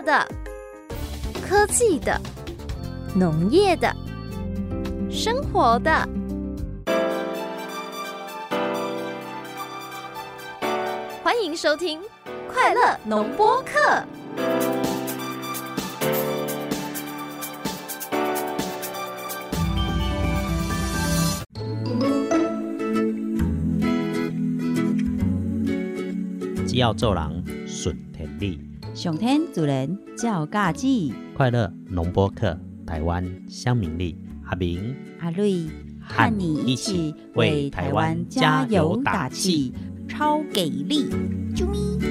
的、科技的、农业的、生活的。欢迎收听《快乐农播课》。只要做人，上天主人照家己，快乐农播客，台湾乡民力，阿明阿瑞和你一起为台湾加油打气，超给力！啾咪。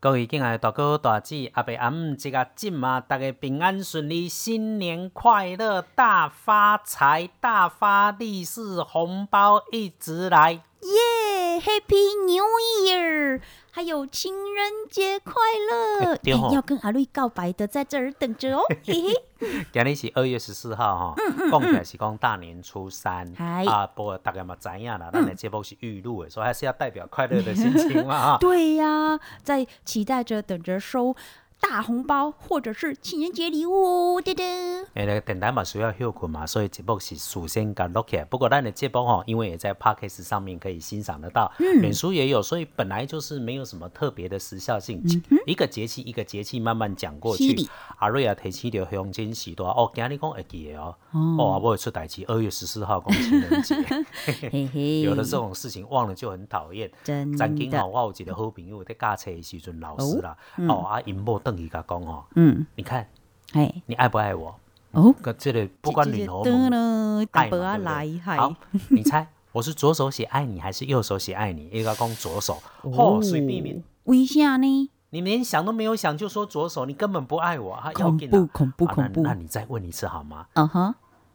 各位敬爱的大哥大姐、阿伯阿姆，这个进嘛，大家平安顺利，新年快乐，大发财，大发利是，红包一直来。耶，Happy New Year！还有情人节快乐！要跟阿瑞告白的在这儿等着哦，嘿嘿。今日是二月十四号哈，讲起来是讲大年初三嗯啊，不过大家嘛知影啦，咱的节目是预录的，所以还是要代表快乐的心情嘛哈。对呀、在期待着等着收大红包或者是情人节礼物，噔噔。诶，那个电台嘛需要休困嘛，所以节目是事先甲录起来。不过咱的节目吼，因为也在 Podcast 上面可以欣赏得到，嗯脸书也有，所以本来就是没有什么特别的时效性。一个节气一个节气慢慢讲过去。阿瑞啊，提起着乡亲时代哦，今日讲会记的哦，哦，啊，我会出代志，二月十四号讲情人节，嘿嘿，有的这种事情忘了就很讨厌。真的曾经吼，我有一个好朋友在驾车的时阵，老师啦，哦啊，因某邓伊甲讲吼，嗯，你看哎，你爱不爱我？哦，这个不管女猴得蒙了，大伯啊爱嘛对不对来，嗨，好，你猜我是左手写爱你还是右手写爱你？一个讲左手，哦，随便便，为啥呢？你连想都没有想就说左手，你根本不爱我，恐怖恐怖恐怖那你再问一次好吗？嗯哼，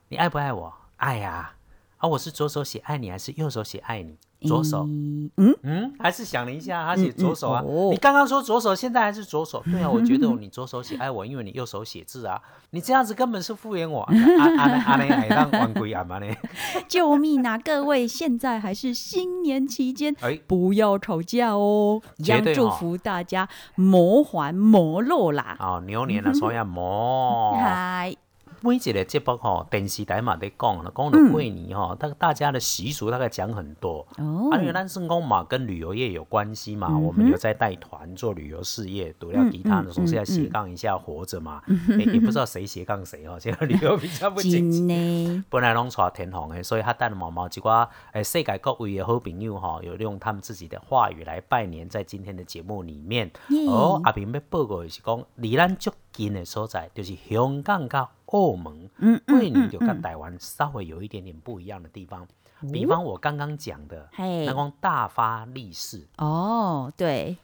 你爱不爱我？爱呀、啊。我是左手写爱你还是右手写爱你？左手，嗯嗯，嗯，还是想了一下，他写左手啊。嗯哦你刚刚说左手，现在还是左手。对啊，我觉得你左手写爱我，因为你右手写字啊。你这样子根本是敷衍我。啊啊啊啊！爱让玩鬼阿妈呢？救命啊！各位，现在还是新年期间，哎，不要吵架哦，一样绝祝福大家魔还魔落啦。哦，牛年啊，所以魔。嗨，每一个节目吼，电视台嘛在讲了，讲到过年吼，大大家的习俗大概讲很多。哦啊，因为咱圣公嘛跟旅游业有关系嘛，我们有在带团做旅游事业，除了其他的总是要斜杠一下活着嘛。也也不知道谁斜杠谁哦，这个旅游比较不景气。真呢，本来拢带天虹的，所以他带了毛毛几瓜，诶，世界各位的好朋友哈，有用他们自己的话语来拜年，在今天的节目里面，哦，阿平要报告的是讲，离咱足近的所在，就是香港跟澳门，嗯桂林就跟台湾稍微有一点点不一样的地方。比方我刚刚讲的，嘿那光大发利市，哦，对，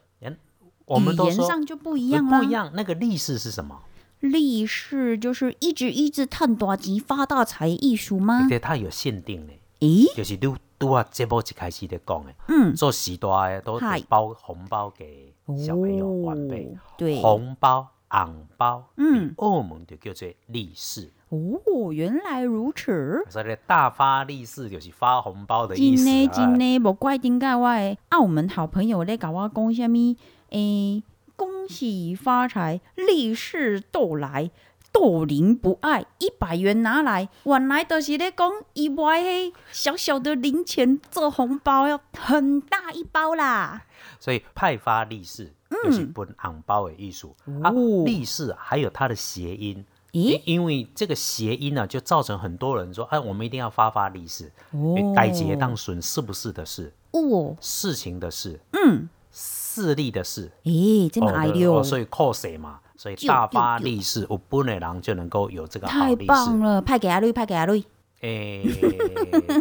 我们都说语言上就不一样啦不一。样，那个利市是什么？利市就是一直一直探大吉发大财艺术吗？对，它有限定的。咦，就是都都啊，节目一开始在讲的，嗯，做时大的都包红包给小朋友晚辈，哦对，红包、红包，嗯，澳门就叫做利是，哦，原来如此。所以咧大发利是就是发红包的意思呢，啊。真呢，无怪顶解我的澳门好朋友咧甲我讲什物？诶，恭喜发财，利是到来，斗零不爱，一百元拿来。原来都是咧讲伊买迄小小的零钱做红包，要很大一包啦。所以派发利是就是分红包的艺术、啊哦。利是还有它的谐音。因咦，因为这个谐音呢、就造成很多人说，哎，我们一定要发发利是。哦。该节当损是不是的事，哦，事情的事，嗯，势力的事，咦，真哦对爱溜哦，，所以靠谁嘛，所以大发利是，有本的人就能够有这个好太利是。棒了，派给阿瑞，派给阿瑞。诶，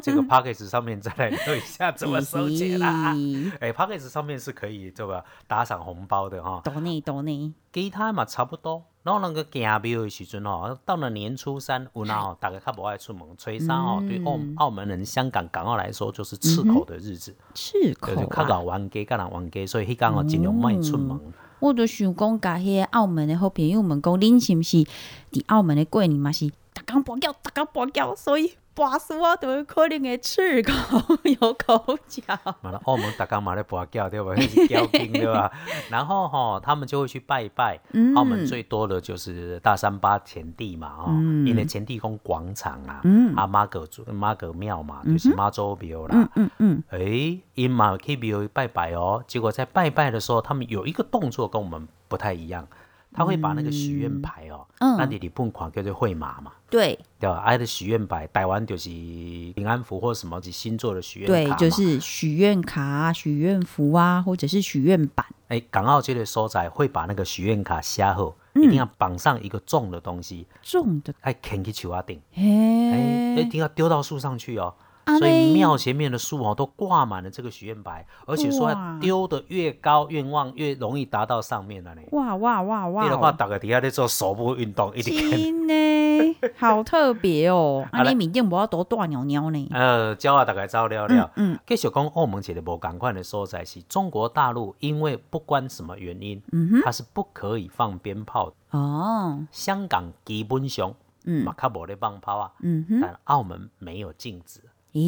这个 p a c k a g e 上面再来聊一下怎么收钱啦。嘿哎 p a c k a g e 上面是可以这个打赏红包的哈，多呢多呢，其他嘛差不多。然后那个行庙的时阵吼，到了年初三，有那吼，大家较不爱出门，初三吼，对澳澳门人、香港、港澳来说，就是赤口的日子，赤口就是较啊！老玩家、较人玩家，所以迄天吼尽量莫出门。我就想讲，甲迄个澳门的好朋友们讲，恁是毋是伫澳门的过年嘛是逐工跋筊，逐工跋筊，所以跋死我都可能会吃口有口角。完了，澳门大刚嘛咧跋筊对吧？那是筊兵对吧？然后哈，他们就会去拜拜。嗯澳门最多的就是大三巴前地嘛，哈、因为前地公广场啦，嗯啊妈阁祖妈阁庙嘛，就是妈祖庙啦。嗯嗯，诶，因嘛去庙拜拜哦，结果在拜拜的时候，他们有一个动作跟我们不太一样，他会把那个许愿牌哦，嗯。那你日本款叫做会马嘛，对。对吧？挨的许愿牌，台湾就是平安符或什么是星座的许愿卡对，就是许愿卡啊、许愿符啊，或者是许愿板。哎，港澳这类所在会把那个许愿卡写好，嗯。一定要绑上一个重的东西，重的，哎，牵去树啊顶，哎，一，定要丢到树上去哦。啊所以嘞庙前面的树哦，都挂满了这个许愿牌，而且说丢的越高，愿望越容易达到上面了呢。哇哇哇哇你的话，哦！大家底下在做手部运动，一直看。真呢，好特别哦！啊，你面顶无要多大鸟鸟呢？呃，教啊，大概照了了。嗯继续讲澳门一个无共款的所在是中国大陆，因为不管什么原因，嗯它是不可以放鞭炮的。哦，香港基本上嗯嘛，较无咧放炮啊，嗯哼，但澳门没有禁止，所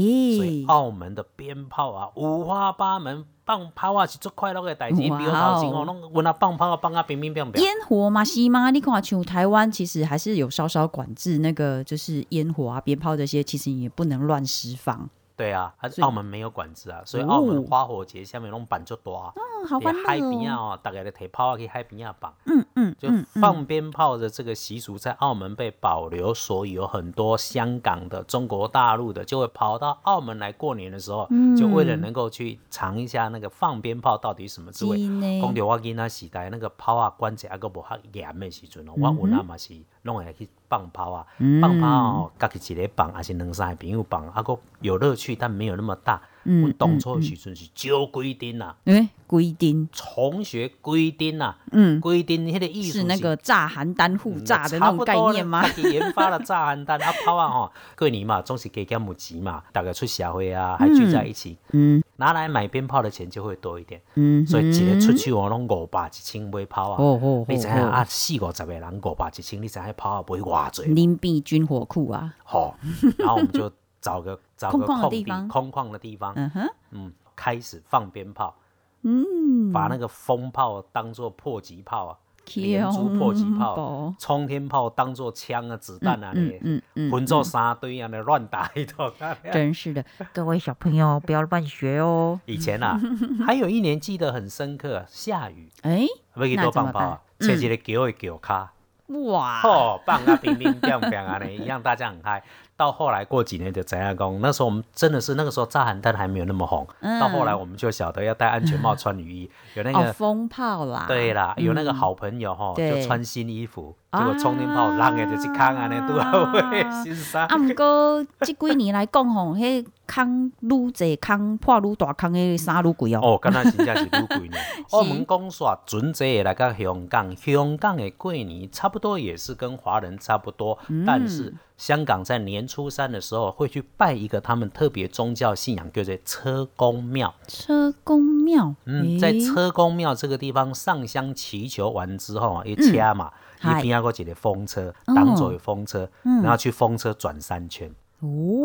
以，澳门的鞭炮啊，五花八门，放炮啊是最快乐的代志。比如头前哦，拢闻啊放炮啊放啊乒乒乓乓。烟火嘛是吗？你看，像台湾其实还是有稍稍管制，那个就是烟火啊、鞭炮这些，其实也不能乱释放。对啊，还是澳门没有管制啊，所以澳门哦花火节下面拢办就大。嗯，好欢伫海边。啊哦，大家咧提炮啊去海边啊放。嗯嗯就放鞭炮的这个习俗在澳门被保留，所以有很多香港的、中国大陆的就会跑到澳门来过年的时候，嗯就为了能够去尝一下那个放鞭炮到底什么滋味。真的讲到我囡仔时代，那个炮啊管制还个无较严的时阵哦，嗯我有那嘛是拢会去放炮啊，放炮哦，家己一个放，还是两三个朋友放，啊个有乐趣，但没有那么大。嗯我当初的时阵是招规定啊，哎，规定，同学规定啊，嗯，规定迄个意思是那个炸邯郸护嗯炸的那种概念吗？自己研发了炸邯郸啊炮啊吼，过年嘛总是加减有钱嘛，大家出社会啊，还聚在一起，嗯拿来买鞭炮的钱就会多一点，嗯，所以一个出去我拢五百一千买炮啊。哦哦你知影哦。啊，四五十个人五百一千，你知影炮啊买偌济？林币军火库啊，好，然后我们就找个 找个空地方。空旷的地方，嗯哼，嗯，开始放鞭炮，嗯，把那个风炮当做迫击炮啊，连珠迫击炮冲天炮当做枪啊、子弹啊，嗯嗯嗯，混做三堆啊，那乱打一通。真是的，各位小朋友不要乱学哦。以前啊，还有一年记得很深刻，下雨哎，要去多放炮啊，切一个桥的桥卡，哇，哦，棒啊乒乒乓乓啊，呢一样，大家很嗨。到后来过几年就怎样讲？那时候我们真的是那个时候炸寒弹还没有那么红，到后来我们就晓得要戴安全帽、穿雨衣，有那个。风炮啦，对啦，有那个嗯好朋友哈，对就穿新衣服，结果冲天炮人的就是空安尼拄好会新衫。啊，毋过即几年来讲吼，迄空愈济空破愈大空的衫愈贵哦。哦，敢若真正是愈贵呢。澳门讲煞准这个来到香港，香港的过年差不多也是跟华人差不多，嗯但是香港在年初三的时候会去拜一个他们特别宗教信仰，叫做车公庙。车公庙，嗯，在车公庙这个地方上香祈求完之后啊，一掐嘛，一嗯嗨边要一个风车，哦。挡走的风车，嗯。然后去风车转三圈。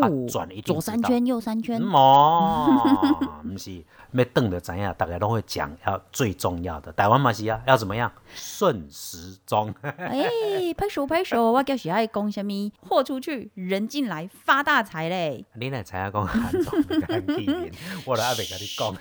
啊哦，转一左三圈，右三圈，嗯哦，不是，要等的怎样？大家都会讲，要最重要的，台湾嘛是啊，要怎么样？顺时钟。哎，拍手拍手，我叫是爱讲什么？豁出去，人进来，发大财嘞！你来猜下讲韩总很气人，我就还袂甲你讲，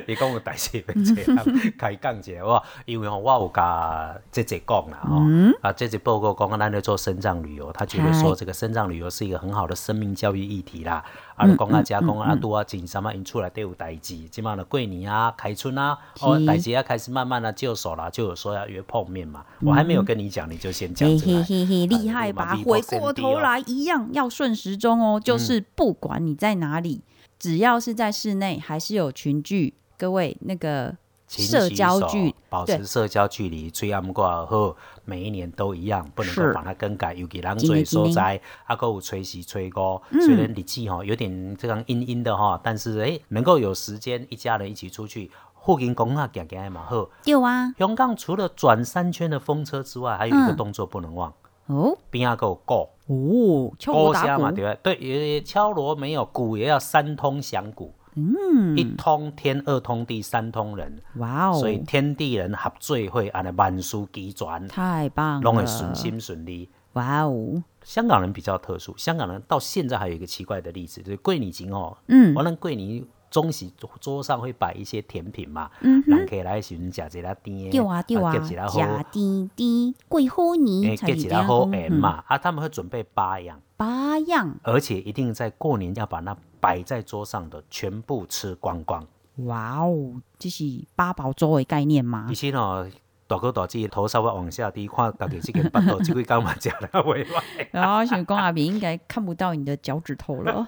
你讲有代志要找人开讲一下，我因为吼我有甲姐姐讲啦吼，啊姐姐报告讲咱在做深藏旅游，他觉得说嗨这个深藏旅游是一个很好的生命教育议题啦，啊就讲啊遮讲啊拄啊真什么因厝内底有代志，即满了过年啊、开春啊，哦是代志啊开始慢慢的就手啦，就有说要约碰面嘛，我还没有跟你讲，你就先讲嘿出来嘿。嘿嘿，厉害啊吧？回过头哦。来一样要顺时钟哦，就是不管你在哪里，只要是在室内，还是有群聚，各位那个勤社洗手交距对保持社交距离，最暗挂好，每一年都一样，不能够把它更改。尤其人最所在，啊，够有吹洗吹锅，嗯。虽然日气哈有点这样阴阴的哈，但是诶、能够有时间一家人一起出去，附近公啊行行也蛮好。有啊，香港除了转三圈的风车之外，还有一个嗯动作不能忘，哦。边啊个有鼓，哦，敲鼓锣打鼓。嘛对，不对？对，也敲锣没有，鼓也要三通响鼓，嗯，一通天，二通地，三通人，哇哦，所以天地人合最会安尼万事齐全，太棒拢会，顺心顺利。哇哦，香港人比较特殊，香港人到现在还有一个奇怪的例子，就是桂林经哦，嗯。完了桂林中是桌上会摆一些甜品嘛，嗯可以来时阵食一粒甜，对啊对啊，食一粒好，假滴滴桂花，泥才夹一粒好是这样讲圆嘛，啊，他们会准备八样，八样，而且一定在过年要把那摆在桌上的全部吃光光。哇哦，这是八宝粥的概念吗？以？前哦，大哥大姐头稍微往下低，看家己这个巴肚，这几工嘛食了袂歹。然后想讲阿明应该看不到你的脚趾头了，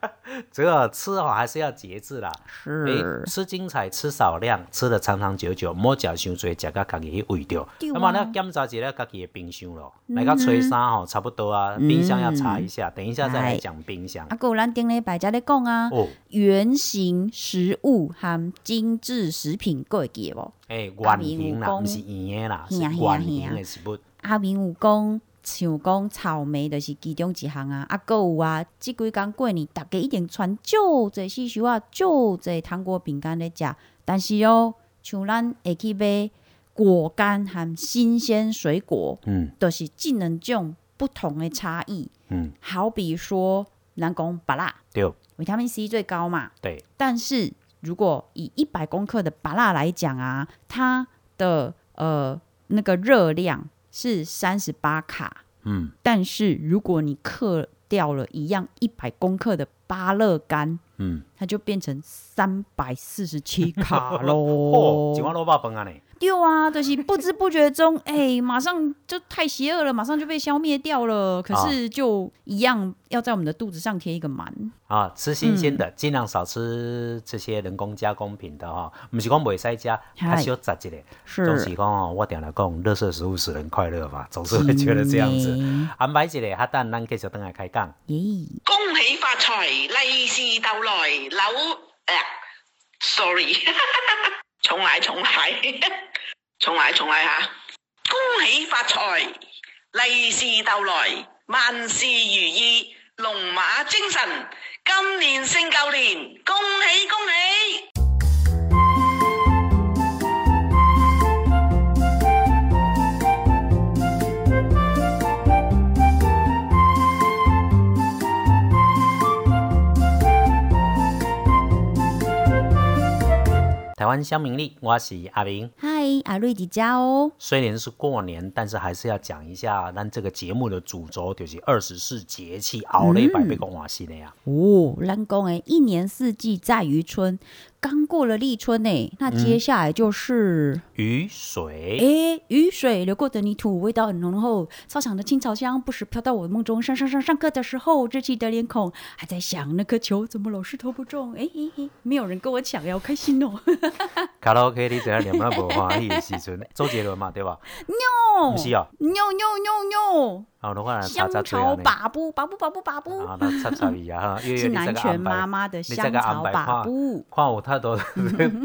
这个吃哦还是要节制啦。诶是，吃精彩，吃少量，吃的长长久久，莫食伤多，食到家己去胃着。对啊那么呢，检查一下家己的冰箱咯，来个吹衫吼，差不多啊，冰箱要查一下，等一下再来讲冰箱啊，。还有咱顶礼拜才咧讲啊，哦，圆形食物含精致食品，各会记得无？圆形啦，明有讲是圆的啦，是圆形的食物。阿明有讲，像讲草莓就是其中一项啊，啊，还有啊，即几工过年，大家一定传少侪四小啊，少侪糖果饼干咧食，但是哦，像咱会去买果干和新鲜水果，嗯。就是这两种不同的差异。嗯，好比说，咱讲芭乐，对。维他命 C 最高嘛，对，但是如果以一百公克的巴拉来讲啊，它的呃那个热量是三十八卡，嗯，但是如果你克掉了一样一百公克的芭乐干，嗯，它就变成三百四十七卡 哦，喽一。碗萝卜饭啊呢。对啊，就是不知不觉中，哎、马上就太邪恶了，马上就被消灭掉了。可是就一样要在我们的肚子上贴一个满。啊，吃新鲜嗯的，尽量少吃这些人工加工品的哈。不是讲袂使食，嗨还是要杂一个。总是是，讲哦，我定来讲，乐色食物使人快乐嘛，总是会觉得这样子。安排一个，哈等咱继续等下开讲。咦。恭喜发财，利是逗來，扭誒、sorry，重 来重來，重來重來嚇！恭喜發財，利是逗來，萬事如意，龍馬精神，今年勝舊年，恭喜恭喜！台湾乡民力，我是阿明。嗨，阿瑞迪家哦，虽然是过年，但是还是要讲一下，咱这个节目的主轴就是二十四节气，后礼拜要讲换新的呀。哦，咱讲诶，一年四季在于春，刚过了立春呢，那接下来就是雨水，诶、雨水流过的泥土，味道很浓厚，操场的青草香不时飘到我梦中。上上上上课的时候，稚气的脸孔还在想，那颗球怎么老是投不中？诶、嘿嘿，没有人跟我抢呀，好开心哦！卡拉 OK 你怎样念那无欢喜的时阵，周杰伦嘛，对吧？尿不是哦，妞妞妞妞，好，我来查香草布把布把布把布，啊，那插插伊啊，哈，月月是你这南拳个安排妈妈的你这香个安排草把看布。看有太多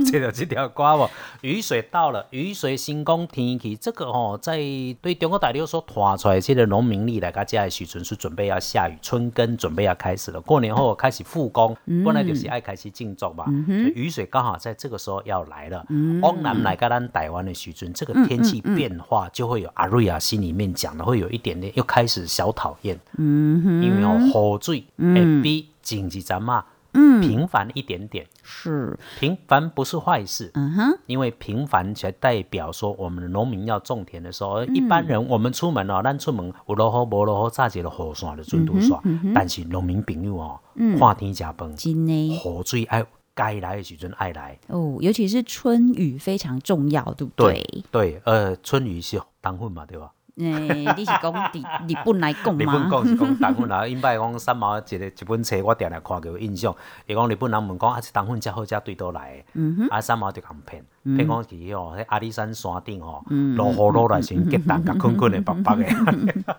接到这条歌无？雨水到了，雨水新讲天气，这个哦，在对中国大陆所拖出来这个农民历来，个家的时阵是准备要下雨，春耕准备要开始了。过年后开始复工，本来就是爱开始敬重嘛，雨水刚好在这个时候要来了。往南来个咱台湾的时阵，这个天气变化就会有阿瑞亚心里面讲的，会有一点点又开始小讨厌。嗯哼，因为哦，雨水会比紧急咱嘛嗯，频繁一点点。是，平凡不是坏事，嗯哼，因为平凡才代表说我们的农民要种田的时候，而一般人我们出门哦，咱出门有落雨无落雨，早一个雨伞就准拄煞。但是农民朋友哦，看天食饭，真的雨水爱该来的时阵爱来。哦，尤其是春雨非常重要，对不对？对，呃，春雨是当混嘛，对吧？诶、你是讲日日本来讲日本吗？讲是讲当混啦，因摆讲三毛一个一本册，我定定看过有印象。伊讲日本人问讲啊，这当混遮好遮对倒来的？啊，三毛就共骗，骗讲去吼，迄阿里山山顶吼，落雨落来时结蛋，甲困困的白白的。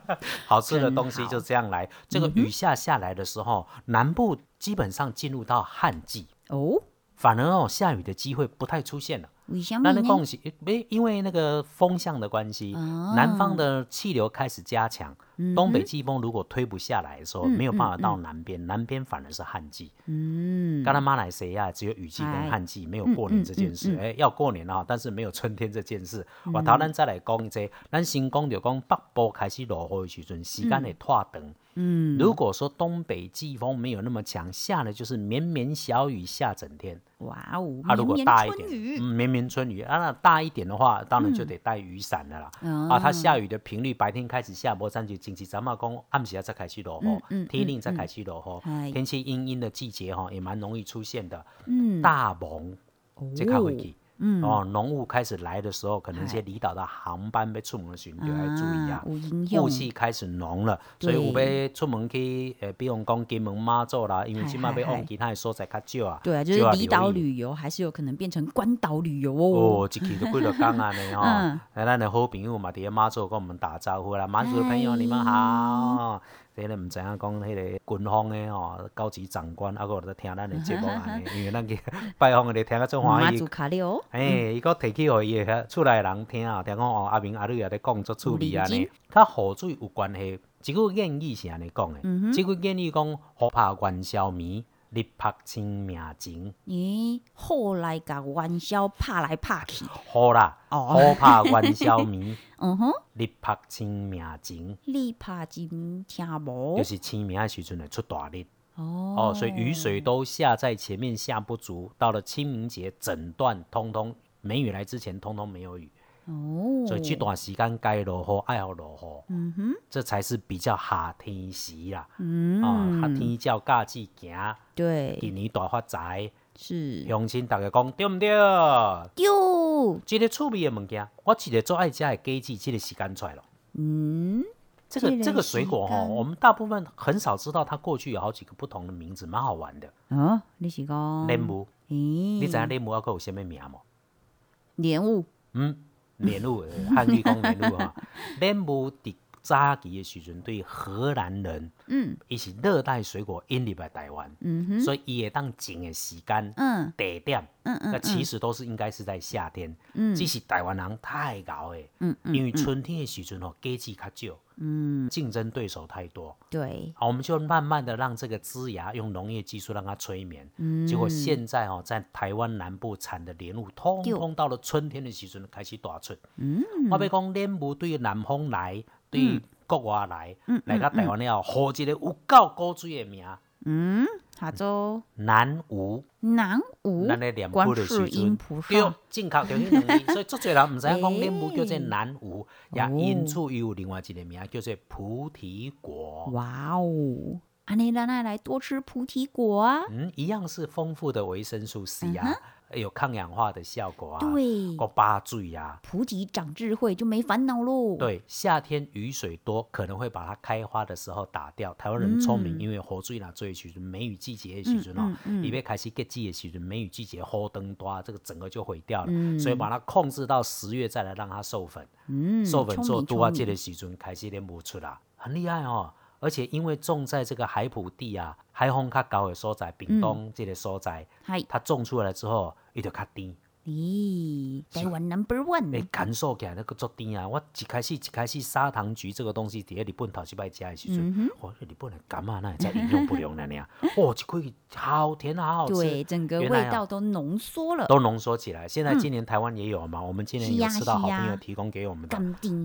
好吃的东西就这样来。这个雨下下来的时候，南部基本上进入到旱季，哦，反而哦下雨的机会不太出现了。为什么那那呢？讲是，没因为那个风向的关系，啊南方的气流开始加强，嗯东北季风如果推不下来的时候，嗯没有办法嗯到南边，南边反而是旱季。嗯，刚才马来西亚只有雨季跟哎旱季，没有过年这件事。嗯嗯嗯哎、要过年啊，但是没有春天这件事。我头咱再来讲一下，咱先讲就讲北部开始落雨的时阵，时间会拖长。嗯，如果说东北季风没有那么强，下的就是绵绵小雨下整天。哇哦，啊，如果大一点，嗯，绵绵春雨啊，那大一点的话，当然就得带雨伞的啦。嗯啊，它下雨的频率，白天开始下，无咱就星期咱们讲，暗时啊才开始落雨天冷才开始落哎雨。天气阴阴的季节哈，也蛮容易出现的。嗯，大蒙这较会去。嗯哦，浓雾开始来的时候，可能一些离岛的航班被出门的时候，就要注意啊。雾气开始浓了，所以有要出门去，呃，比如讲金门、妈祖啦，因为嗨今嘛要嗨往其他的所在较少啊。对啊，就是离岛旅游，还是有可能变成关岛旅游哦。哦，一去就几落天安尼吼，嗯哎，咱的好朋友嘛，伫咧马祖跟我们打招呼啦，马祖的朋友你们好。这个毋知影讲迄个军方的吼高级长官，啊，有在听咱的节目安尼，因为咱去拜访咧听啊足欢喜马祖。卡列哦，诶，伊搁提起互伊遐厝内的人听啊，听讲哦，阿明阿女也咧讲足趣味安尼甲雨水有关系。即句谚语是安尼讲的，即句谚语讲：雨拍元宵暝，日拍清明前。咦，后来甲元宵拍来拍去，好啦，哦。雨拍元宵暝，嗯哼，日拍清明前，你拍真听无？就？是清明的时阵会出大日。哦。哦，所以雨水都下在前面下不足，到了清明节整段通通梅雨来之前通通没有雨，哦，所以这段时间该落雨爱好落雨，嗯哼，这才是比较夏天时啦。嗯，啊，夏天照假期行，对，今年大发财，是。乡亲大家讲对毋对？丢，这个趣味的物件，我一个做爱食的果子，这个时间出来了。嗯，这个这个水果哈、我们大部分很少知道，它过去有好几个不同的名字，蛮好玩的。哦，你是讲莲雾，咦，你知影莲雾还有什么名吗？莲雾，嗯，莲雾，呃汉语讲莲雾哈。连无伫早期的时阵，对荷兰人，嗯伊是热带水果引入来台湾，嗯哼，所以伊会当种的时间、嗯地点，嗯嗯，那其实都是应该是在夏天。嗯只是台湾人太熬诶，嗯嗯因为春天的时阵吼，果子较少，嗯，竞争对手太多。对，好，我们就慢慢的让这个枝芽用农业技术让它催眠。嗯，结果现在哦，在台湾南部产的莲雾，通通到了春天的时阵开始大出。嗯，我要讲莲雾对南方来，对国外来，来到台湾了后，好一个有够古锥的名，嗯，下周。南吴。南吴咱咧念观佛的时世音阵，对哦萨，，正确就迄两字，所以足侪人毋知影讲莲雾叫做欸南吴，也哦。因此又有另外一个名叫做菩提果。哇哦，安尼咱爱来多吃菩提果啊，嗯，一样是丰富的维生素 C 啊，有抗氧化的效果啊，对，个八醉呀。菩提长智慧就没烦恼喽。，对，夏天雨水多，可能会把它开花的时候打掉。台湾人聪明，嗯因为雨水啦最时阵，梅雨季节的时阵哦嗯嗯，嗯开始结季的时阵，梅雨季节花灯多，这个整个就毁掉了。嗯所以把它控制到十月再来让它授粉，嗯，授粉做多啊，这个时阵开始连不出啦，很厉害哦。而且因为种在这个海埔地啊，海风较高的所在，屏东这个所在，嗨，它种出来之后，伊就较甜。咦，台湾 Number One，，感受起来那个足甜啊！我一开始一开始砂糖橘这个东西，伫咧日本头一摆食的时阵，嗯哦，日本的柑啊，那才营养不良了呢。哦，一块好甜啊，好好吃。对，整个味道都浓缩了，都浓缩起来。现在今年台湾也有嘛，我们今年有吃到好朋友提供给我们的。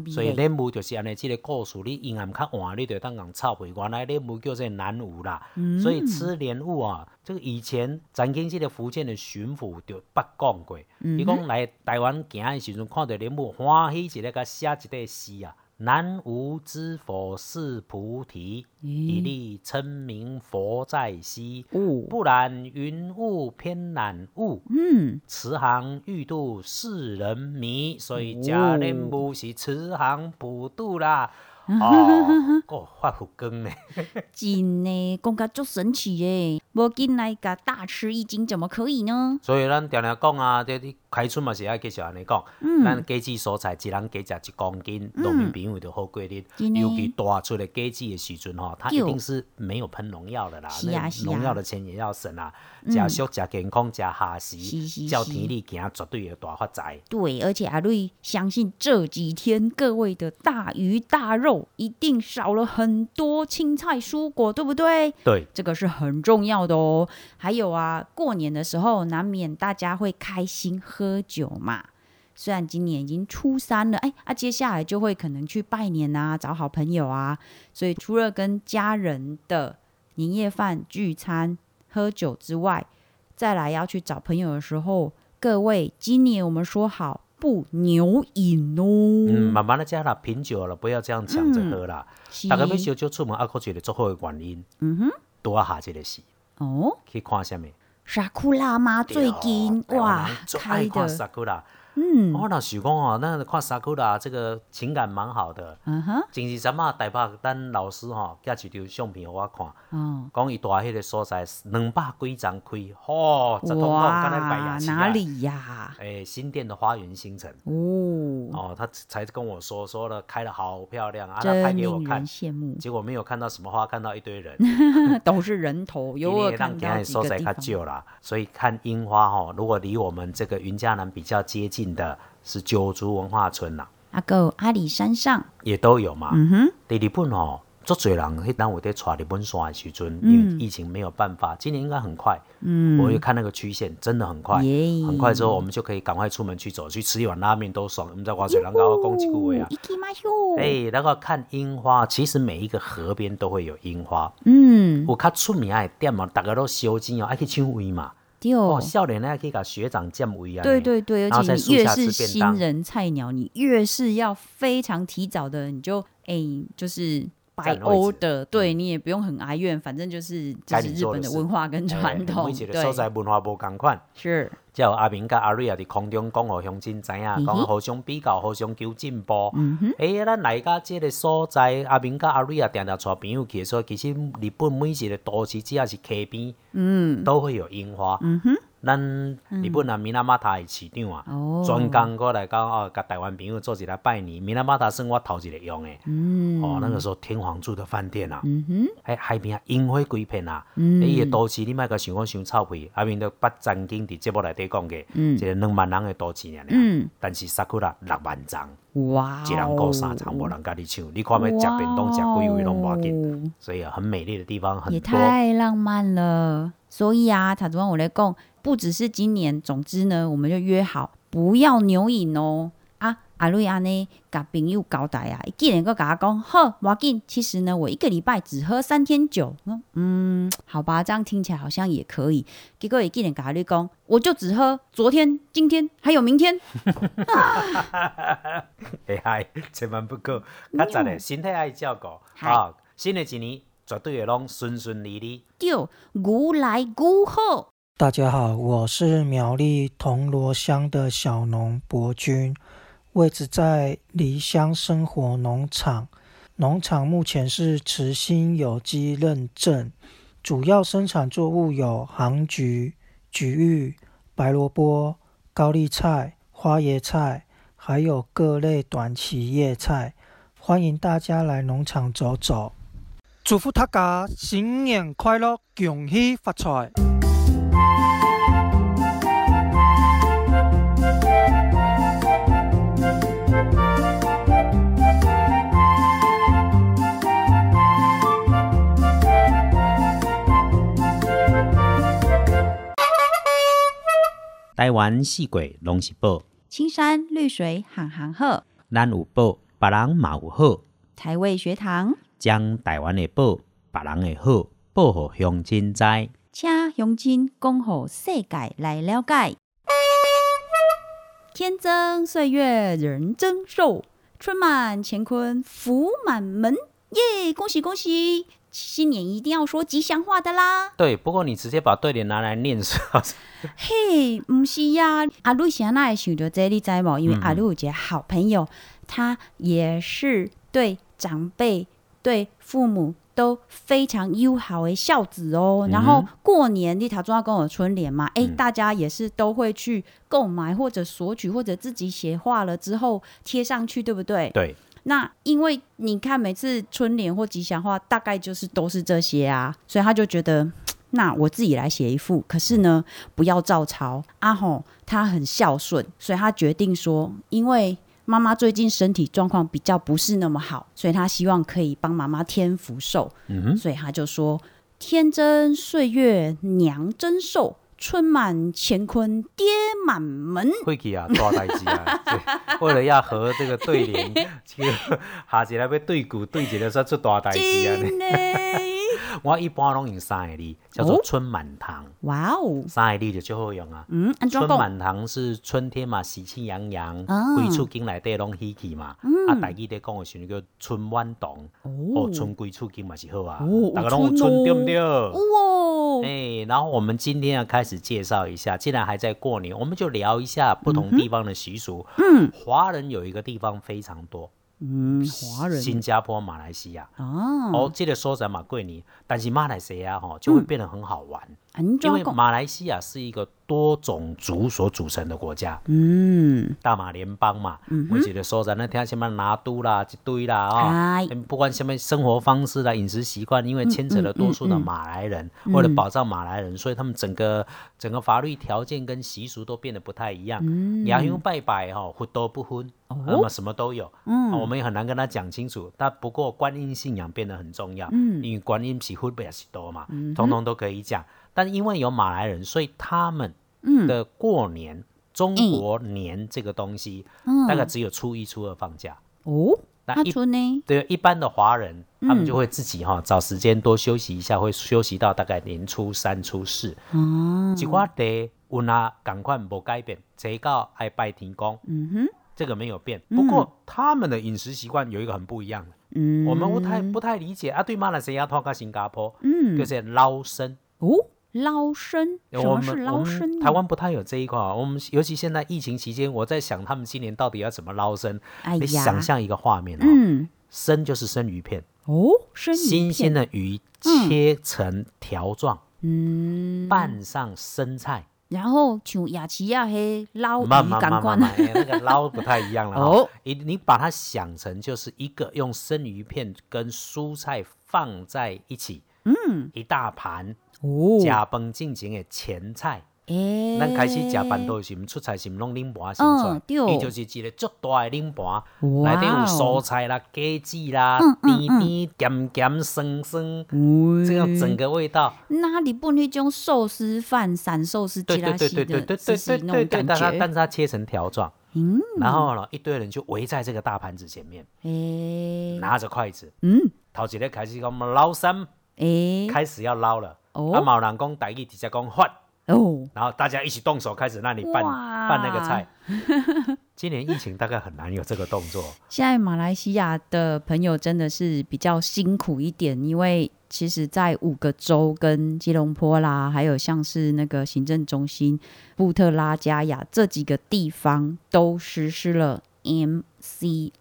所以的。莲雾就是安尼，这个故事你阴暗较晚，你就当讲臭味。原来莲雾叫做南雾啦，嗯所以吃莲雾啊，这个以前咱跟这个福建的巡抚就捌讲过，嗯伊讲来台湾行的时阵，看到莲雾欢喜一个，甲写一块诗啊。南无知佛是菩提，一粒称名佛在西。哦，不然云雾偏染雾，嗯，慈航欲度世人迷，所以假莲雾是慈航普渡啦。哦，够发福光呢。真呢，讲甲足神奇诶，无进来甲大吃一惊，怎么可以呢？所以咱常常讲啊，这你开春嘛是爱继续安尼讲，嗯咱果子蔬菜一人加食一公斤，农民朋友就好过日。尤其大出的果子的时阵吼，它一定是没有喷农药的啦，农药的钱也要省啊。嗯食俗、食健康、食下是时，是是照天理行绝对会大发财。对，而且阿瑞相信这几天各位的大鱼大肉一定少了很多青菜蔬果，对不对？对，这个是很重要的哦。还有啊，过年的时候难免大家会开心喝酒嘛。虽然今年已经初三了，哎啊，接下来就会可能去拜年啊，找好朋友啊，所以除了跟家人的年夜饭聚餐喝酒之外，再来要去找朋友的时候，各位今年我们说好不牛饮哦。嗯，慢慢的加啦，品酒了，不要这样抢着喝啦。是大家要烧酒出门，啊，可一个最好的原因，嗯哼，多下一个是哦，去看什么？沙库拉吗？最近哇开的。嗯我若想讲哦，那看 sakura 这个情感蛮好的。嗯哼，前日阵啊，台北咱老师吼寄一张相片互我看，哦。讲伊住迄个所在两百几张开，吼、十通通敢若摆哇，牙哪？里呀？诶、新店的花园新城。哦，哦，他才跟我说，说了开的好漂亮啊，他拍给我看，羡慕，结果没有看到什么花，看到一堆人。都是人头，有我因为让今看到几天所在较个地方。少啦，所以看樱花吼，如果离我们这个云嘉南比较接近的是九族文化村啦，阿哥阿里山上，也都有嘛。嗯哼，伫日本哦，足侪人迄单位在带日本山的时阵，嗯因为疫情没有办法，今年应该很快。嗯，我会看那个曲线，真的很快，耶很快之后我们就可以赶快出门去走，去吃一碗拉面都爽。我们在滑水人跟我讲几句话啊。哎、那个看樱花，其实每一个河边都会有樱花。嗯，有较出名的店嘛，大家都收钱哦，爱去抢位嘛。对哦，笑脸呢可以给学长占位啊。对对对，而且你越是新人菜鸟，你越是要非常提早的，你就哎、就是摆欧的对你也不用很哀怨，反正就是这该是日本的文化跟传统，每一个所在对，文化不共款。是，才有阿明甲阿瑞啊，伫空中讲互乡亲知影，讲互相比较，互相求进步。嗯哼，诶、咱来到即个所在，阿明甲阿瑞也，定定带朋友去所以，其实日本每一个都市只要是溪边，嗯都会有樱花。嗯哼，咱日本啊，米拉马塔的市长啊，哦，专工过来讲哦，甲台湾朋友做一来拜年。米拉马塔算我头一个用的。嗯，哦，那个时候天皇住的饭店啊，嗯哼，海边啊，樱花几片啊。嗯伊个都市，你莫甲想讲想臭屁，阿面都捌曾经伫节目内底讲过，嗯一个两万人的都市尔但是 sakura 六万张，哇、哦，一人过三场，无人甲你抢。你看要食便当食几位拢无要紧，所以啊，很美丽的地方很也多。太浪漫了。所以啊，他昨晚我来讲，不只是今年，总之呢，我们就约好不要牛饮哦。啊，阿瑞安呢，甲朋友交代啊，伊既然个甲我讲，好，无要紧。其实呢，我一个礼拜只喝三天酒。嗯，好吧，这样听起来好像也可以。结果伊既然甲阿瑞讲，我就只喝昨天、今天还有明天。哎嗨，千万不可，较早的身体爱照顾嗨啊。新的一年绝对会拢顺顺利利。对，牛来牛好。大家好，我是苗栗铜锣乡的小农博君，位置在离乡生活农场。农场目前是慈心有机认证，主要生产作物有杭菊、菊芋、白萝卜、高丽菜、花椰菜，还有各类短期叶菜。欢迎大家来农场走走。祝福大家新年快乐，恭喜发财！台湾四季拢是宝，青山绿水行行好，咱有宝，别人嘛有好。台味学堂，将台湾的宝，别人的好，报予乡亲知。请乡亲讲互世界来了解。天增岁月人增寿，春满乾坤福满门，耶！恭喜恭喜！新年一定要说吉祥话的啦。对，不过你直接把对联拿来念是吧？嘿，不是呀、阿瑞霞那也想到这，你知无？因为阿瑞有一个好朋友，他也是对长辈对父母都非常友好的孝子哦。嗯然后过年你塔中要跟我春联嘛，哎、嗯大家也是都会去购买或者索取，或者自己写画了之后贴上去，对不对？对，那因为你看每次春联或吉祥话，大概就是都是这些啊，所以他就觉得。那我自己来写一副，可是呢，不要照抄。阿吼他很孝顺，所以他决定说，因为妈妈最近身体状况比较不是那么好，所以他希望可以帮妈妈添福寿，嗯哼，所以他就说：“天真岁月娘真寿，春满乾坤爹满门。会去啊，大代志啊，对为了要和这个对联，这个 下一来要对句对一个说出大代”志啊。我一般拢用三个字，叫做哦？春满堂，哇哦，三个字就最好用啊。嗯，春？满堂是春天嘛，喜气洋洋，哦规厝间内底拢喜气嘛。啊，大家在讲的时候叫春满堂，哦，春规厝间嘛是好啊。哦，大家拢有春对不对？哇，哎，然后我们今天要开始介绍一下，既然还在过年，我们就聊一下不同地方的习俗。嗯。华人有一个地方非常多，嗯，华人。新加坡、马来西亚。啊，哦，这个所在嘛过年，但是马来西亚哦就会变得很好玩，安因为？马来西亚是一个多种族所组成的国家。嗯，大马联邦嘛，我记得所在那听什么拿督啦一堆啦啊、不管什么生活方式啦、饮食习惯，因为牵扯了多数的马来人，嗯。为了保障马来人，所以他们整个整个法律条件跟习俗都变得不太一样。嗯。亚香拜拜哈，不都不婚，那么什么都有，嗯。啊我们也很难跟他讲清楚。但不过观音信仰变得很重要，嗯。因为观音是分也是多嘛，通通都可以讲。但因为有马来人，所以他们嗯的过年。中国年这个东西，嗯大概只有初一、初二放假。哦，那一呢？对一般的华人，嗯他们就会自己哈、找时间多休息一下，会休息到大概年初三、初四。哦，一寡地有那赶快无改变，这个爱拜天公，嗯哼，这个没有变。不过他们的饮食习惯有一个很不一样的，嗯，我们不太不太理解啊。对马来西亚、拖跟新加坡，嗯就是捞生。哦，捞生，什么是捞生？台湾不太有这一块啊。我们尤其现在疫情期间，我在想他们今年到底要怎么捞生。你哎呀，想象一个画面哦，嗯，生就是生鱼片，哦，新鲜，的鱼切成条状，嗯，拌上生菜，然后像雅琪亚黑捞鱼慢慢感官慢慢慢，哎那个捞不太一样了哦 哦。你你把它想成就是一个用生鱼片跟蔬菜放在一起，嗯，一大盘哦，加饭进前的前菜。诶，咱开始食饭都是毋出菜，是毋拢冷盘先出来，伊就是一个足大的冷盘，哇内底有哦蔬菜啦、果子啦嗯、嗯甜甜、咸咸、酸酸，喂。这样整个味道。那你不那种寿司饭、散寿司对吉拉西的对对西西对对对，那种感但它但觉，是它切成条状，嗯，然后呢，一堆人就围在这个大盘子前面，诶，拿着筷子，嗯，头一个开始讲捞三，诶，开始要捞了。哦啊，某人讲台语，直接讲换，哦，然后大家一起动手开始那里拌哇拌那个菜。今年疫情大概很难有这个动作，现在马来西亚的朋友真的是比较辛苦一点，因为其实，在五个州跟吉隆坡啦，还有像是那个行政中心布特拉加亚这几个地方，都实施了 MCO。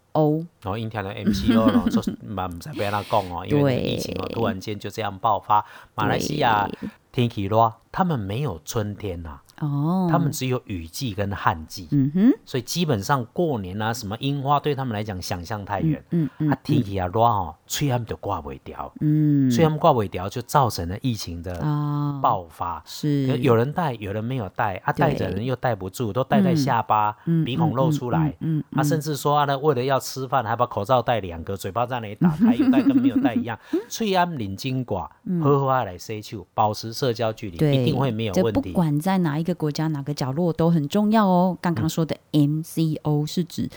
然后阴天的 MCO 呢，就是嘛唔使俾人讲哦，因为疫情哦突然间就这样爆发。马来西亚天气热，他们没有春天呐、哦，他们只有雨季跟旱季，嗯哼，所以基本上过年啊，什么樱花对他们来讲想象太远。嗯嗯啊，天气啊热哦，吹他们就挂尾掉，嗯，吹他们挂尾掉，就造成了疫情的啊，爆发。是。有人戴，有人没有戴，啊，对。戴着人又戴不住，都戴在下巴，嗯鼻孔露出来，嗯嗯啊，甚至说啊，那为了要吃饭，还把口罩戴两个，嘴巴在那里打开，有戴跟没有戴一样。翠安领巾寡，喝喝来 say 手，保持社交距离，一定会没有问题。管在哪一个国家、哪个角落都很重要哦。刚刚说的 MCO 是指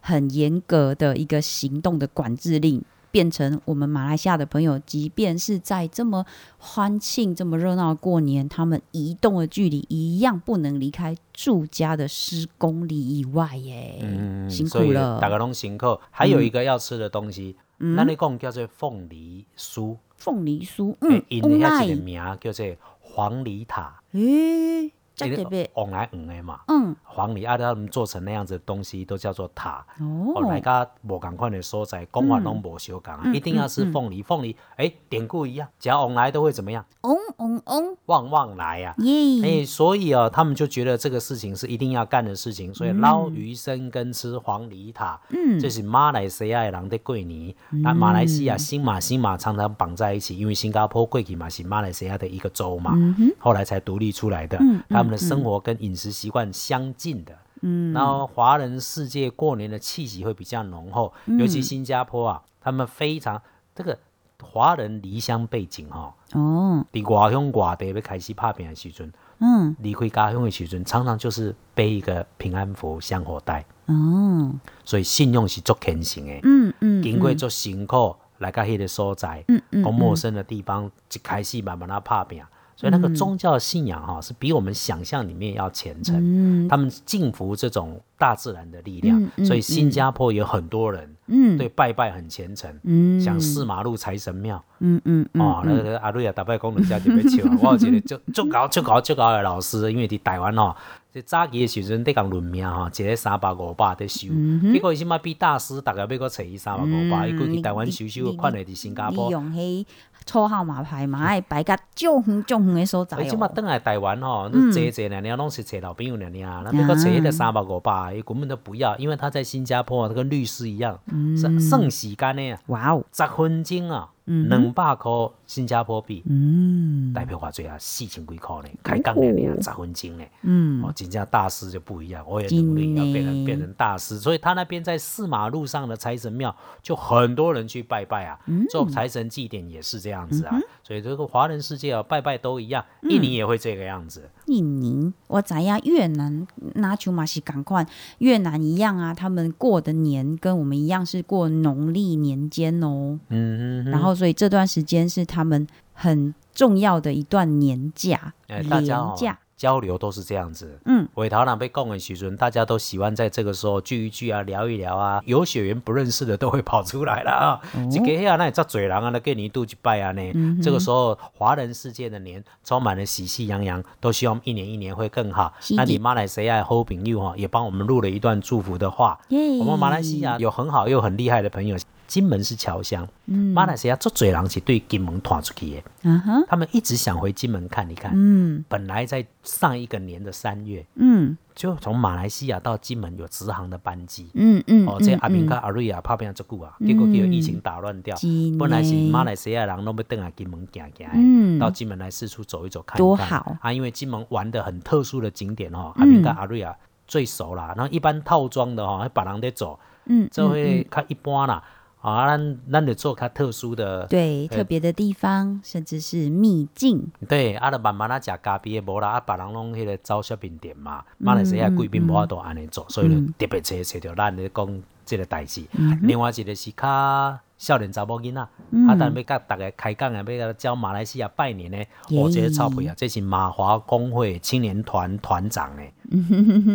很严格的一个行动的管制令，变成我们马来西亚的朋友，即便是在这么欢庆、这么热闹的过年，他们移动的距离一样不能离开住家的十公里以外耶。嗯，辛苦了。大家拢辛苦。还有一个要吃的东西，那你讲叫做凤梨酥，凤梨酥，嗯，因的遐一个嗯名叫做黄梨塔。诶，这特别，往来嗯的嘛，嗯，黄梨啊，他们做成那样子的东西都叫做塔。哦，来哦，个无共款的所在，讲法拢无相共一定要吃凤梨。凤梨，哎，典故一样，只要往来都会怎么样？嗡嗡嗡，旺旺来呀、哎，所以哦，他们就觉得这个事情是一定要干的事情，所以捞鱼生跟吃黄梨塔，嗯这是马来西亚的人的过年。那、马来西亚新马新马常常绑在一起，因为新加坡过去嘛是马来西亚的一个州嘛，后来才独立出来的。嗯他们的生活跟饮食习惯相近的。嗯。然后华人世界过年的气息会比较浓厚，尤其新加坡啊，他们非常这个华人离乡背景哈、哦，哦，伫外乡外地要开始拍拼的时阵，嗯，离开家乡的时阵，常常就是背一个平安符香火袋，哦，所以信用是足虔诚的，嗯嗯，经过足辛苦来到迄个所在，嗯嗯从陌生的地方一开始慢慢啊拍拼，所以那个宗教信仰哈、是比我们想象里面要虔诚，嗯他们敬服这种大自然的力量，嗯嗯所以新加坡有很多人嗯，对拜拜很虔诚，嗯，像四马路财神庙。嗯嗯嗯，哦，那个阿瑞啊，打拜公人家就被笑啊！我有一个足足高、足高、足高的老师，因为伫台湾哦，这早期的时阵，伫讲论命哈，一个三百五百在收，结果伊即摆比大师，大家要搁找伊三百五百，伊过去台湾收收，款来伫新加你坡。用迄粗号码牌嘛，爱摆甲足远足远的所在伊即摆哦。倒来台湾吼，嗯。你坐坐呢，你拢是找老朋友两两，那要搁找迄个三百五百，伊根本都不要，因为他在新加坡，他跟律师一样，算算时间的啊，哇哦，十分钟啊，两百块新加坡币，嗯。代表偌济啊，四千几块呢，开讲两两十分钟呢。嗯。哦，真正大师就不一样，我也努力要变成变成大师，所以他那边在四马路上的财神庙，就很多人去拜拜啊，嗯。做财神祭典也是这样子啊，所以这个华人世界啊，拜拜都一样，印尼也会这个样子，印尼，我知影越南那像嘛是共款，越南一样啊，他们过的年跟我们一样是过农历年间哦。嗯哼然后，所以这段时间是他们很重要的一段年假，哎，大年家哦假。交流都是这样子。嗯，尾头人被供的时尊，大家都喜欢在这个时候聚一聚啊，聊一聊啊。有血缘不认识的都会跑出来了啊。一个遐那遮嘴人啊，那给你度去拜啊呢。这个时候，华人世界的年充满了喜气洋洋，都希望一年一年会更好。那你马来西亚的好朋友哈，也帮我们录了一段祝福的话。我们马来西亚有很好又很厉害的朋友，金门是侨乡，嗯马来西亚做嘴人是对金门拖出去的，嗯哼，他们一直想回金门看一看。嗯本来在上一个年的三月，嗯就从马来西亚到金门有直航的班机。嗯嗯，哦，这嗯阿明跟嗯阿瑞亚拍拼足久啊，结果叫疫情打乱掉。本来是的马来西亚人都要登来金门行行到金门来四处走一走看一看。多好啊！因为金门玩的很特殊的景点哦，嗯阿明跟阿瑞亚最熟啦。然后一般套装的哦，还别人在走，嗯，这嗯会较一般啦。啊，咱咱得做较特殊的，对特别的地方，甚至是秘境。对，啊，就慢慢啊食咖啡的无啦，啊，别人拢迄个走小品店嘛，马来西亚贵宾无法度安尼做，所以就特别找找着咱咧讲即个代志。另外一个是较少年查某囡仔，啊，但要甲逐个开讲啊，要甲教马来西亚拜年呢，哦，这个臭屁啊，这是马华工会青年团团长呢。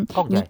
讲起来，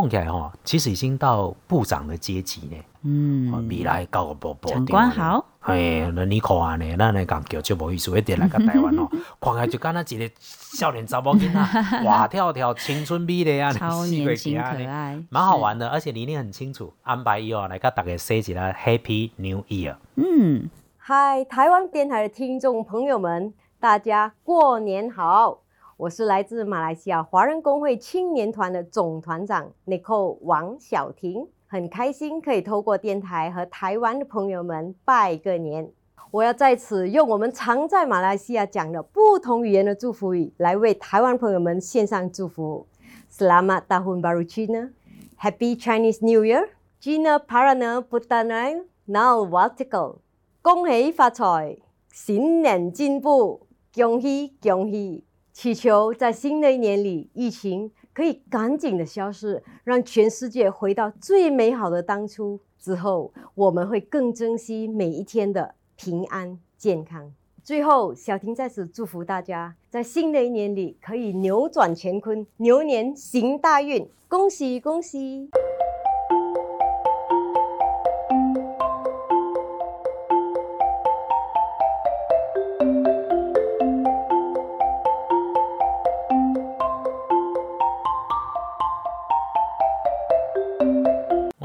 讲起来吼，其实已经到部长的阶级呢。嗯，哦未来教育部部长长官好，哎，那你看安尼，咱来讲叫就无意思，一点来个台湾哦，看起来就敢若一个少年查某囡仔，活跳跳，青春美丽啊，超年轻可爱，蛮好玩的，而且理念很清楚，安排以后来甲大家说一个 Happy New Year。嗯，嗨，台湾电台的听众朋友们，大家过年好！我是来自马来西亚华人工会青年团的总团长 Nicole 王小婷，很开心可以透过电台和台湾的朋友们拜个年。我要在此用我们常在马来西亚讲的不同语言的祝福语，来为台湾朋友们献上祝福。Selamat Tahun baru China，Happy Chinese New Year, Cina Parana Putana Now Vertical。恭喜发财，新年进步，恭喜恭喜！祈求在新的一年里，疫情可以赶紧的消失，让全世界回到最美好的当初。之后，我们会更珍惜每一天的平安健康。最后，小婷在此祝福大家，在新的一年里可以扭转乾坤，牛年行大运，恭喜恭喜！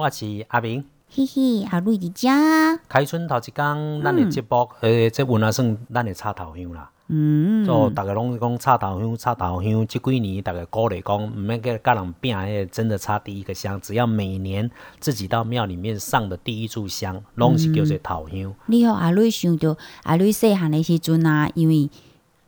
我是阿明。嘿嘿，阿瑞伫遮。开春头一天，咱的节目，诶、这稳啊算咱的插头香啦。嗯，哦，逐个拢讲插头香，插头香。即几年，逐个鼓励讲，毋免甲甲人拼，迄个真的插第一个香，只要每年自己到庙里面上的第一炷香，拢是叫做头香。你好，阿瑞想到阿瑞细汉的时阵啊，因为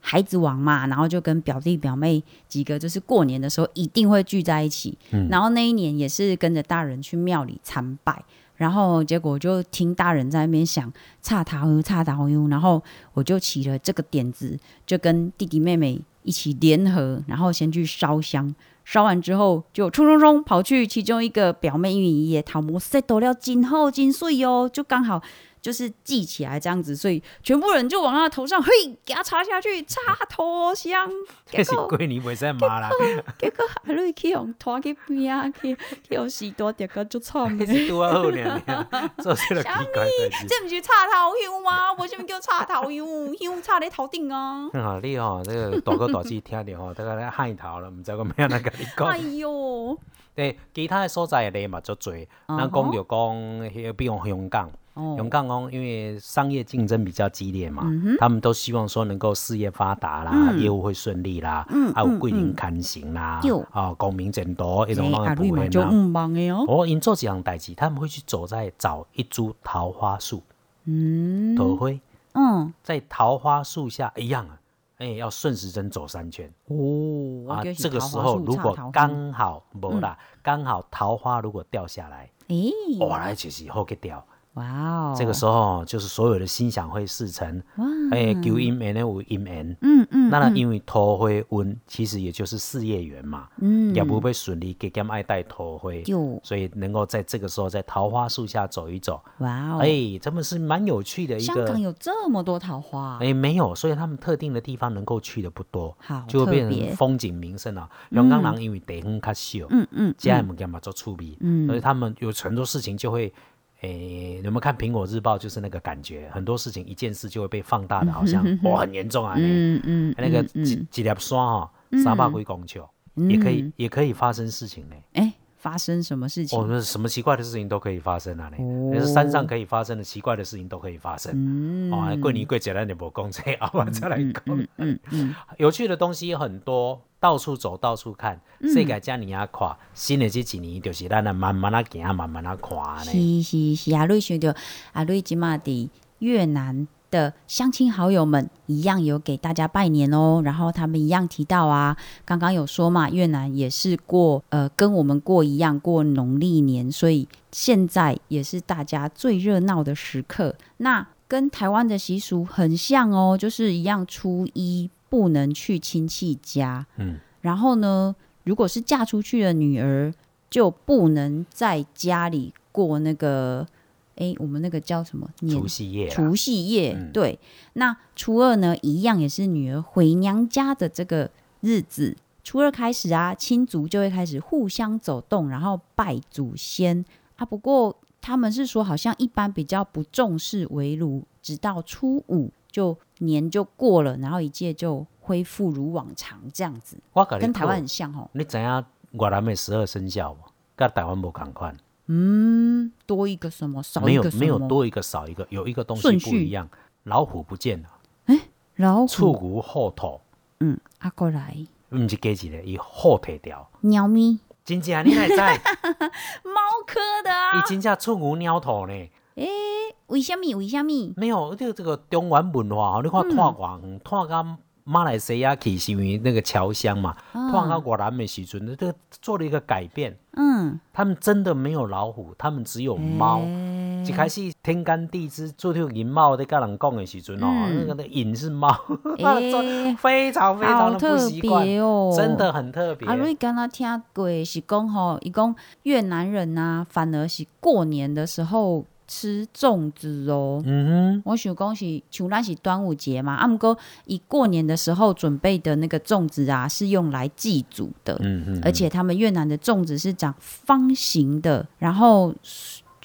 孩子王嘛，然后就跟表弟表妹几个，就是过年的时候一定会聚在一起。然后那一年也是跟着大人去庙里参拜，然后结果就听大人在那边想差桃油、差桃油，然后我就起了这个点子，就跟弟弟妹妹一起联合，然后先去烧香。烧完之后，就冲冲冲跑去其中一个表妹，因为伊的头毛 set 了真好真水哦，就刚好就是系起来这样子，所以全部人就往他头上嘿给他插下去，插头香。这 是结果过年袂使骂啦，结果阿瑞去用拖去边啊，去去用士多点个就惨迄 是拄啊好尔尔，做这个奇怪的代。这不是插头香吗？为什么叫插头香？香插在头顶啊！啊，你吼、这个大哥大姐听着吼，这个咧害头了，毋知我要安怎甲你讲哎。呦，对，其他的所在的例嘛足多，咱讲着讲，迄比如香港，哦。香港讲因为商业竞争比较激烈嘛，嗯他们都希望说能够事业发达啦，嗯。业务会顺利啦，嗯还有嗯桂林嗯。看行啦对，啊，功名增多，一种拢哎阿瑞嘛会不会啦。哦。哦，因做这样代志，他们会去走在找一株桃花树，嗯。头灰嗯。在桃花树下一样啊，哎，要顺时针走三圈。哦，啊这个时候如果刚好无啦，刚好桃花如果掉下来，诶，哇，那就是好给掉。哇哦，这个时候就是所有的心想会事成，哇，哎，求姻缘的有姻缘。嗯嗯，那呢，嗯因为桃花运其实也就是事业缘嘛，嗯。也不会顺利，给兼爱戴桃花，就所以能够在这个时候在桃花树下走一走，哇哦，哎，真的是蛮有趣的一个香港。有这么多桃花，哎，没有，所以他们特定的地方能够去的不多，好就会变成风景名胜啊。香港人因为地方较小，嗯嗯，家物件嘛做趣味，嗯。所以他们有很多事情就会，诶、你们看《苹果日报》就是那个感觉，很多事情一件事就会被放大的，好像哇很严重啊，嗯嗯，那个嗯几几粒山哈，三百几公尺，也可以也可以发生事情呢。哎，发生什么事情哦，？那什么奇怪的事情都可以发生啊！你，哦那是山上可以发生的奇怪的事情都可以发生。嗯哦，过年过节咱就无讲这个，后晚再来讲。嗯嗯嗯，有趣的东西很多，到处走，到处看。嗯世界遮尔啊看，新的这几年就是咱啊慢慢啊行，慢慢啊看呢。是是是，阿瑞想到阿瑞即嘛的越南的乡亲好友们一样有给大家拜年哦，然后他们一样提到啊，刚刚有说嘛，越南也是过呃跟我们过一样过农历年，所以现在也是大家最热闹的时刻。那跟台湾的习俗很像哦，就是一样初一不能去亲戚家，嗯，然后呢，如果是嫁出去的女儿，就不能在家里过那个，哎，我们那个叫什么年除夕夜，除夕夜。嗯对，那初二呢，一样也是女儿回娘家的这个日子。初二开始啊，亲族就会开始互相走动，然后拜祖先啊。不过他们是说，好像一般比较不重视围炉，直到初五就年就过了，然后一届就恢复如往常这样子，我跟跟台湾很像哦。你知影越南的十二生肖无？跟台湾无同款，嗯，多一个什么，少没有一个什么？没有多一个少一个，有一个东西不一样。老虎不见了，老触虎，骨后头，嗯，啊过来，毋是加一个，伊后腿掉。喵咪，真正你哪会知？猫科的啊伊真正触骨鸟头呢？诶为什么？为什么？没有，这个这个中原文化吼，你看嗯拓偌远，拓到马来西亚去是因为那个侨乡嘛，拓到越南的时阵，这个做了一个改变。嗯，他们真的没有老虎，他们只有猫。欸一开始天干地支做条银猫在跟人讲的时阵哦，嗯那个的银是猫，欸 非常非常的特习惯，别哦，真的很特别。阿瑞刚刚听过是讲吼，伊讲越南人呐、反而是过年的时候吃粽子哦。嗯哼。我想讲是像咱是端午节嘛，啊，毋过以过年的时候准备的那个粽子啊，是用来祭祖的。哼，，嗯嗯，而且他们越南的粽子是长方形的，然后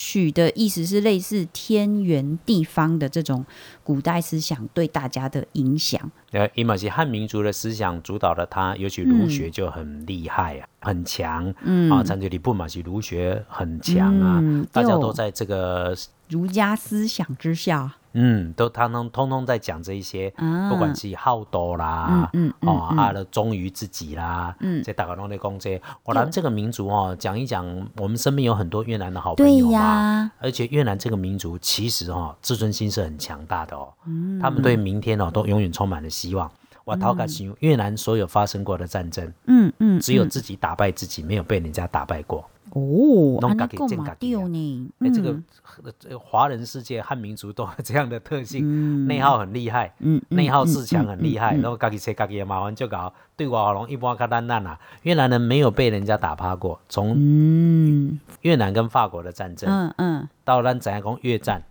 取的意思是类似天圆地方的这种古代思想对大家的影响。呃，伊玛是汉民族的思想主导了他，尤其儒学就很厉害啊，很强。嗯啊，长久里不嘛是儒学很强啊，嗯大家都在这个，儒家思想之下嗯，都他们通通在讲这一些，啊，不管是好斗啦，嗯嗯哦，嗯啊了忠于自己啦，嗯这大家都在讲这。我们这个民族哦，讲一讲，我们身边有很多越南的好朋友嘛。而且越南这个民族其实哈、哦，自尊心是很强大的哦。嗯他们对明天哦都永远充满了希望。我讨感想，越南所有发生过的战争，嗯嗯，嗯只有自己打败自己，没有被人家打败过。哦，弄家己安尼讲嘛见自己这个嗯呃这个华人世界汉民族都有这样的特性，嗯。内耗很厉害，嗯嗯内耗自强很厉害，然后自己切自己的麻烦就搞，对我好龙一般较单单啦。越南人没有被人家打趴过，从嗯。越南跟法国的战争、嗯嗯。到咱怎样讲越战，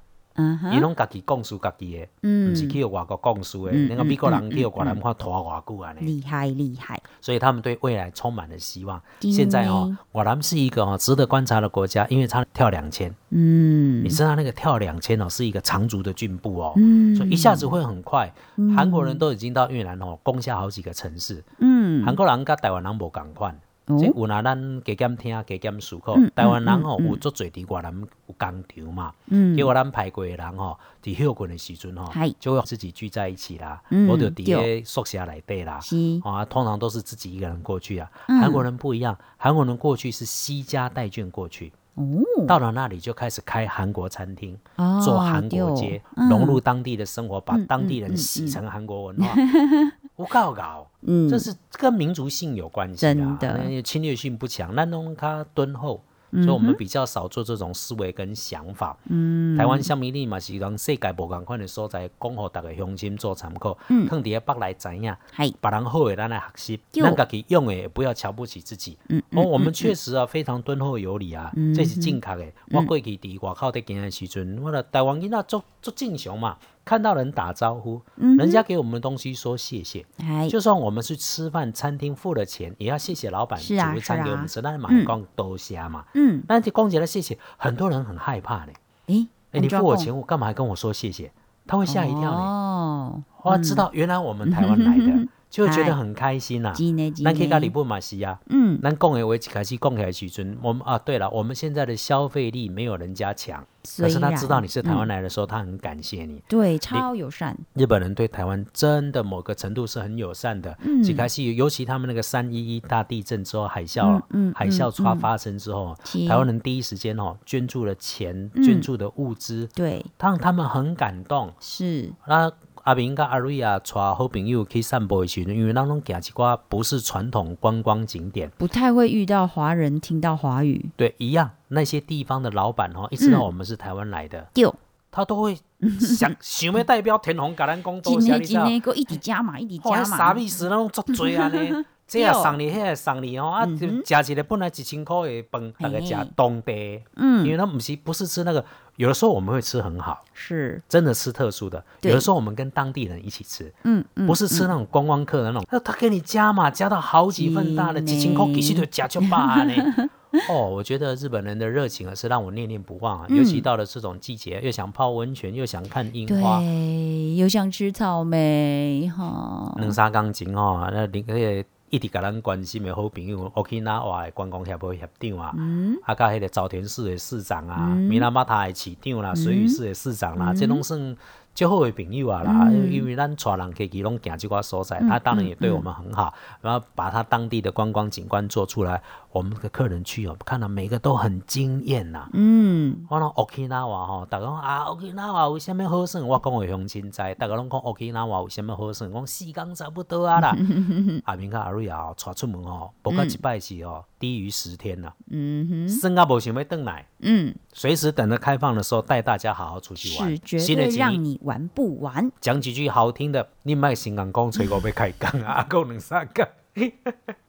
伊拢家己讲述家己的，嗯不是去外国讲述的。嗯那个美国人嗯去越南看拖偌久啊呢，厉害厉害，所以他们对未来充满了希望。现在哦，越南是一个哦值得观察的国家，因为它跳两千，嗯你知道那个跳两千哦是一个长足的进步哦，嗯所以一下子会很快。韩国人都已经到越南哦，攻下好几个城市。嗯韩国人跟台湾人无共款，哦这有拿咱加减听、加减思考嗯。台湾人吼有足侪伫越南有工厂嘛，嗯结果咱排过的人吼，伫休困的时阵吼，就会自己聚在一起啦，嗯或者伫宿舍内底啦。啊，通常都是自己一个人过去啊。嗯韩国人不一样，韩国人过去是西家带眷过去，哦，到了那里就开始开韩国餐厅，哦做韩国街，融入当地的生活，把嗯当地人洗嗯成韩国文化。我告搞，嗯，这是跟民族性有关系啊，真的侵略性不强，那弄它敦厚。嗯所以我们比较少做这种思维跟想法。嗯，台湾像米粒嘛是讲世界无共款的所在，讲互大家乡亲做参考。嗯，放伫咧北来知影，系，别人好的咱来学习，对咱家己用的也不要瞧不起自己。嗯哦，我们确实啊非常敦厚有礼啊，这是正确的。嗯我过去伫外口伫行的时阵，我的台湾囡仔做做正常嘛，看到人打招呼，嗯人家给我们的东西说谢谢。嗨，就算我们去吃饭，餐厅付了钱，也要谢谢老板煮餐是啊给我们吃。那马上讲多谢嘛，嗯，那就光起来谢谢，很多人很害怕呢。诶，哎，你付我钱，我干嘛还跟我说谢谢？他会吓一跳呢。哦，我，知道原来我们台湾来的，就会觉得很开心呐。真的真咱去到日的，本嘛是啊，嗯，咱讲的话一开始讲起来时阵，我们啊，对了，我们现在的消费力没有人家强，可是他知道你是台湾嗯来的时候，他很感谢你。对，超友善，日本人对台湾真的某个程度是很友善的。嗯。一开始，尤其他们那个三一一大地震之后，海啸，嗯嗯海啸发嗯发生之后，是。台湾人第一时间哦捐助了钱，嗯。捐助的物资，对，让他们很感动。是，那阿明跟阿瑞啊，带好朋友去散步的时阵，因为咱拢行一寡不是传统观光景点，不太会遇到华人听到华语，对，一样那些地方的老板哦，一知道嗯我们是台湾来的，丢，他都会想想要代表天虹甲咱讲多今谢，你知道？天今天个一直加码，一直哦，加码，啥意思？那种作罪啊呢？这也送你，迄个送你哦，啊，嗯哼。食一个本来几千块的饭，大概食嘿当地。的，嗯。因为它不是不是吃那个，有的时候我们会吃很好，是，真的吃特殊的，有的时候我们跟当地人一起吃，嗯嗯，不是吃那种观光客的那种，那他给你加嘛，加到好几份大的，几千块呢其实就加就罢呢。哦，我觉得日本人的热情啊，是让我念念不忘啊。嗯。尤其到了这种季节，又想泡温泉，又想看樱花，对，又想吃草莓哈，能杀钢琴哦，那另迄个一直甲咱关心的好朋友，Okinawa 的观光协会协长啊，嗯。啊，甲迄个沼田市的市长啊，嗯。米拉马塔的市长啦，水域市的市长啦，嗯。这拢算较好的朋友啊啦。嗯。因为咱带人客去拢行即寡所在，他当然也对我们很好，然后把他当地的观光景观做出来，我们的客人去哦，看到每个都很惊艳呐。嗯，我讲 Okinawa 吼，大家讲啊，Okinawa 有啥物好耍？我讲的乡亲知，大家拢讲 Okinawa 有啥物好耍？讲时间差不多啊啦。阿明甲阿瑞啊，带出门吼，无到一摆是哦，低于十天啦，嗯哼，算啊无想要转来，嗯，随时等着开放的时候带大家好好出去玩。是绝对让你玩不完。讲几句好听的，你卖新港讲吹我要开讲啊，还有两三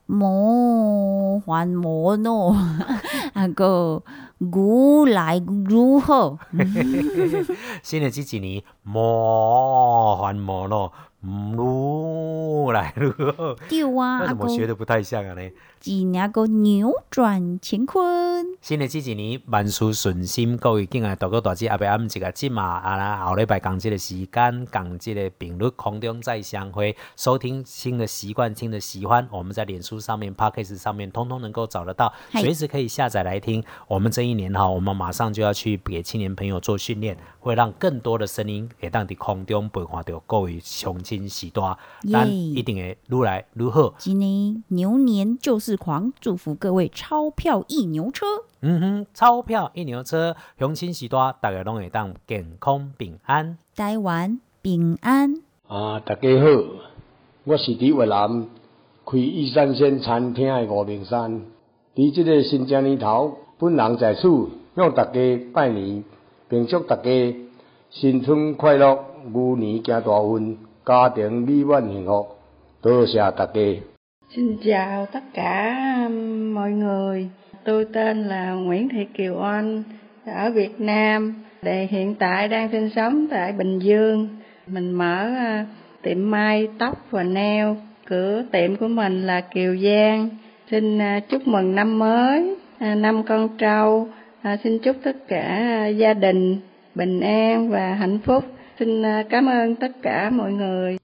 魔幻魔诺，阿个如来如何？新的这几年，魔幻魔诺，嗯，愈来愈好。对啊，为什么学的不太像啊呢？今年个扭转乾坤，新的这一年万事顺心，各位敬爱大哥大姐，阿伯暗一个节嘛，啊啦后礼拜讲这个时间，讲这个频率，空中再相会，收听新的习惯，听的喜欢，我们在脸书上面、p o d c a s t 上面，通通能够找得到，随时可以下载来听。我们这一年哈，我们马上就要去给青年朋友做训练，会让更多的声音给当地空中陪看到各位相亲时代，咱一定会愈来愈好。今年牛年就是狂，祝福各位钞票一牛车。嗯哼，钞票一牛车，相亲时代，大家拢会当健康平安。台湾平安，啊，大家好，我是伫越南开玉山鲜餐厅的吴明山。伫即个新正年头，本人在此向大家拜年，并祝大家新春快乐，牛年行大运，家庭美满幸福。多谢大家。 Xin chào tất cả mọi người. Tôi tên là Nguyễn Thị Kiều Oanh, ở Việt Nam. Để hiện tại đang sinh sống tại Bình Dương. Mình mở à, tiệm may tóc và nail. Cửa tiệm của mình là Kiều Giang. Xin à, chúc mừng năm mới, à, năm con trâu. À, xin chúc tất cả à, gia đình bình an và hạnh phúc. Xin à, cảm ơn tất cả mọi người.